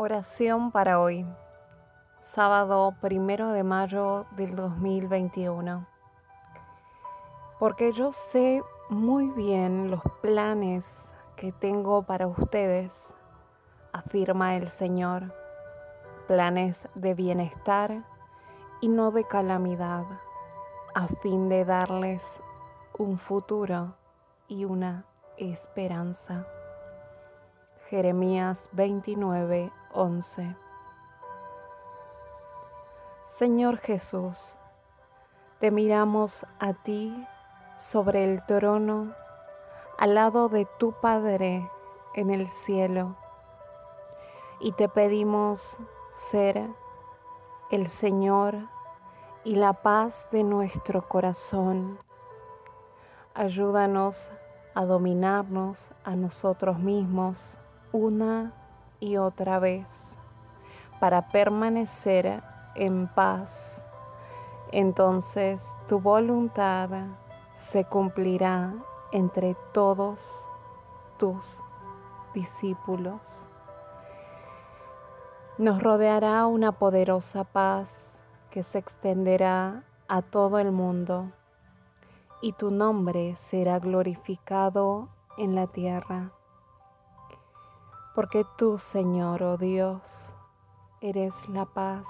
Oración para hoy, sábado primero de mayo del 2021. Porque yo sé muy bien los planes que tengo para ustedes, afirma el Señor, planes de bienestar y no de calamidad, a fin de darles un futuro y una esperanza. Jeremías 29, 11. Señor Jesús, te miramos a ti sobre el trono, al lado de tu Padre en el cielo, y te pedimos ser el Señor y la paz de nuestro corazón. Ayúdanos a dominarnos a nosotros mismos una y otra vez para permanecer en paz. Entonces tu voluntad se cumplirá entre todos tus discípulos. Nos rodeará una poderosa paz que se extenderá a todo el mundo y tu nombre será glorificado en la tierra porque tú, Señor, oh Dios, eres la paz,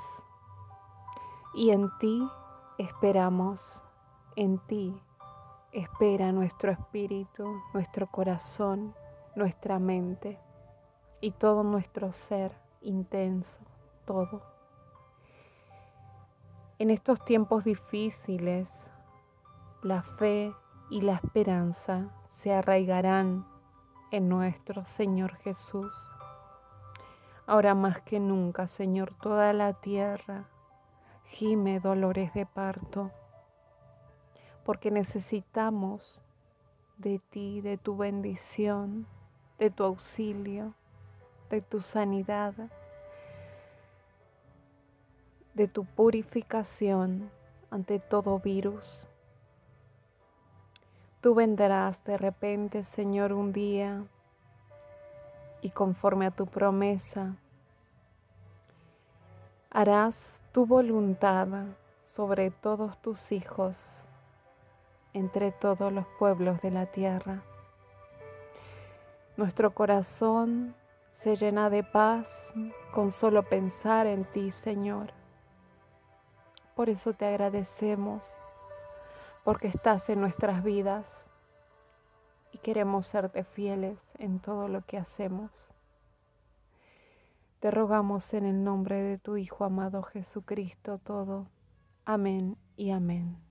y en ti esperamos, en ti espera nuestro espíritu, nuestro corazón, nuestra mente y todo nuestro ser intenso, todo. En estos tiempos difíciles, la fe y la esperanza se arraigarán en nuestro Señor Jesús. Ahora más que nunca, Señor, toda la tierra gime dolores de parto, porque necesitamos de ti, de tu bendición, de tu auxilio, de tu sanidad, de tu purificación ante todo virus Tú vendrás de repente, Señor, un día y conforme a tu promesa, harás tu voluntad sobre todos tus hijos, entre todos los pueblos de la tierra. Nuestro corazón se llena de paz con solo pensar en ti, Señor. Por eso te agradecemos porque estás en nuestras vidas y queremos serte fieles en todo lo que hacemos. Te rogamos en el nombre de tu Hijo amado Jesucristo todo. Amén y amén.